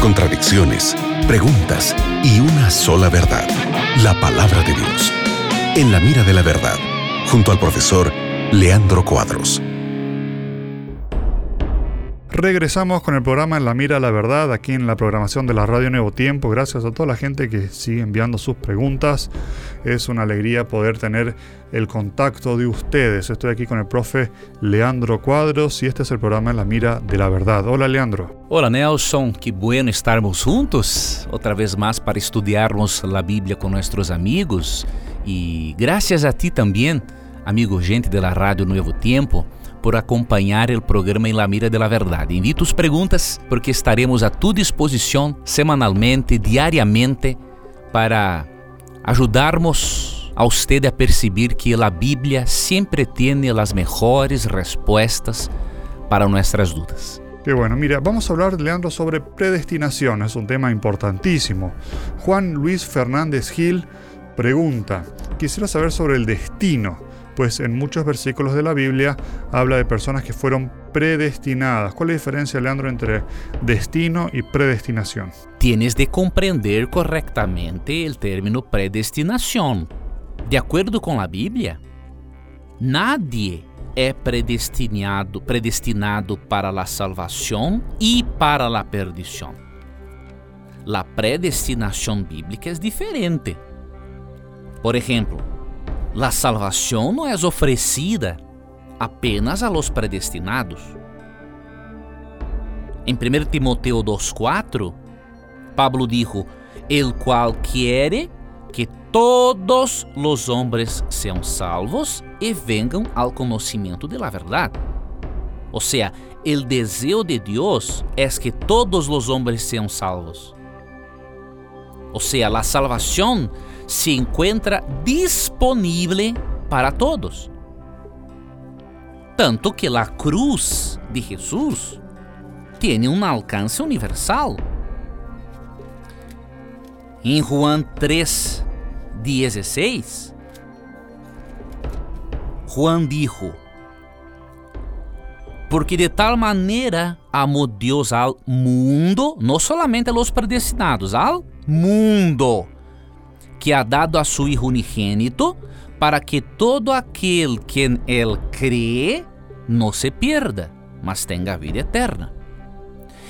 contradicciones, preguntas y una sola verdad, la palabra de Dios. En la mira de la verdad, junto al profesor Leandro Cuadros. Regresamos con el programa En la Mira la Verdad, aquí en la programación de la Radio Nuevo Tiempo. Gracias a toda la gente que sigue enviando sus preguntas. Es una alegría poder tener el contacto de ustedes. Estoy aquí con el profe Leandro Cuadros y este es el programa En la Mira de la Verdad. Hola Leandro. Hola Nelson, qué bueno estarmos juntos otra vez más para estudiarmos la Biblia con nuestros amigos. Y gracias a ti también, amigo gente de la Radio Nuevo Tiempo por acompanhar o programa Em La Mira de la Verdade. Invito as perguntas porque estaremos a tua disposição semanalmente, diariamente, para ajudarmos a usted a perceber que a Bíblia sempre tem as melhores respostas para nossas dúvidas. Qué bueno, mira, vamos a hablar, Leandro, sobre predestinación, es un tema importantísimo. Juan Luis Fernández Gil pregunta, quisiera saber sobre el destino pues en muchos versículos de la Biblia habla de personas que fueron predestinadas. ¿Cuál es la diferencia, Leandro, entre destino y predestinación? Tienes de comprender correctamente el término predestinación. De acuerdo con la Biblia, nadie é predestinado, para a salvação e para a perdição. A predestinação bíblica é diferente. Por exemplo, La salvação não é oferecida apenas a los predestinados. Em 1 Timoteo 2,4, Pablo dijo: El cual quiere que todos los hombres sean salvos e vengan al conocimiento de la verdad. O sea, el deseo de Dios es que todos los hombres sean salvos. O sea, la salvación se encuentra disponível para todos. Tanto que a cruz de Jesus tem um alcance universal. Em Juan 3, 16, Juan dijo: Porque de tal maneira amou Deus ao mundo, não solamente a los predestinados, ao mundo que ha dado a su Hijo unigênito, para que todo aquel que él cree no se pierda, mas tenga vida eterna.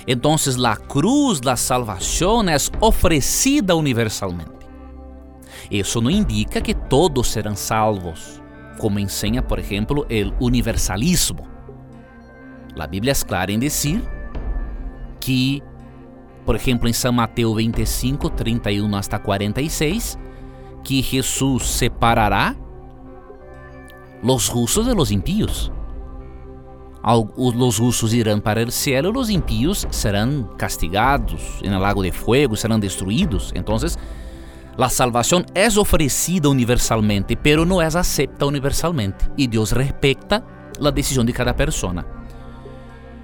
Entonces la cruz, la salvación es ofrecida universalmente. Isso não indica que todos serão salvos, como ensina, por exemplo, o universalismo. A Bíblia é clara em dizer que por exemplo, em São Mateus 25, 31 hasta 46, que Jesus separará los justos de los impíos. Los justos irão para o céu, os impíos serão castigados el lago de fuego, serão destruídos. Então, a salvação é oferecida universalmente, pero não é acepta universalmente. E Deus respeita a decisão de cada persona.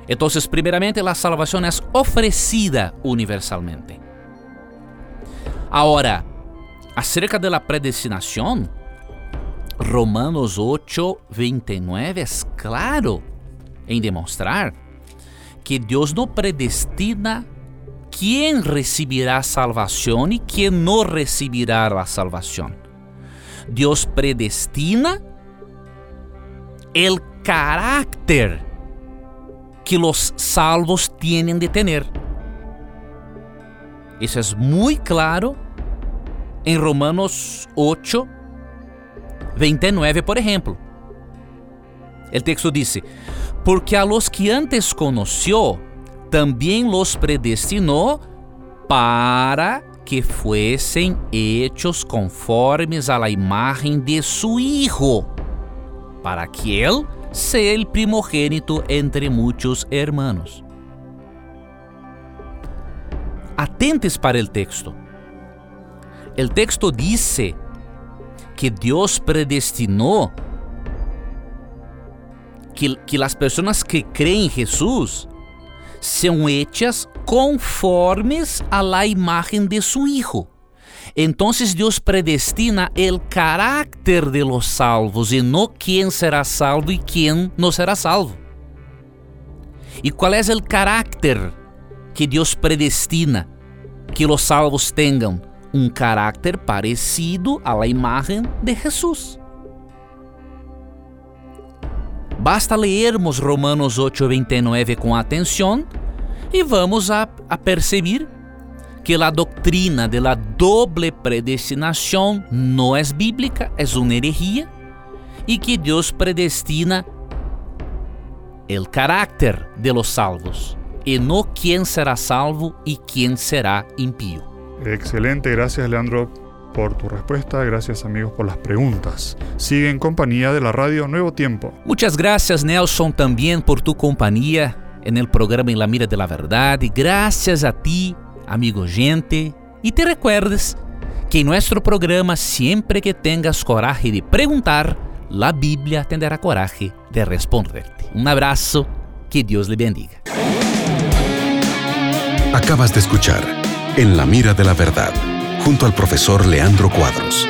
Entonces, primeramente, la salvación es ofrecida universalmente. Ahora, acerca de la predestinación, Romanos 8, 29 es claro en demostrar que Dios no predestina quién recibirá salvación y quién no recibirá la salvación. Dios predestina el carácter que los salvos tienen de tener. Isso é muito claro em Romanos 8, 29, por exemplo. O texto diz: Porque a los que antes conoció, também los predestinou para que fuesen hechos conformes a la imagen de su Hijo, para que Él sea el primogénito entre muchos hermanos. Atentes para el texto. El texto dice que Dios predestinó que, que las personas que creen en Jesús sean hechas conformes a la imagen de su Hijo. Entonces Deus predestina o carácter de los salvos e não quem será salvo e quem não será salvo. E qual é o carácter que Deus predestina que os salvos tenham um caráter parecido à imagem de Jesus. Basta lermos Romanos 8:29 com atenção e vamos a, a perceber que a doutrina de la doble predestinação não é bíblica, é uma herejia e que Deus predestina o caráter de los salvos e no quem será salvo e quem será impío. Excelente, gracias Leandro por tu respuesta, gracias amigos por las preguntas. Sigue en compañía de la radio Nuevo Tiempo. Muchas gracias Nelson también por tu compañía en el programa En la Mira de la Verdad y gracias a ti, amigo gente, y te recuerdes que en nuestro programa siempre que tengas coraje de preguntar, la Biblia tendrá coraje de responderte. Un abrazo, que Dios le bendiga. Acabas de escuchar En la Mira de la Verdad, junto al profesor Leandro Cuadros.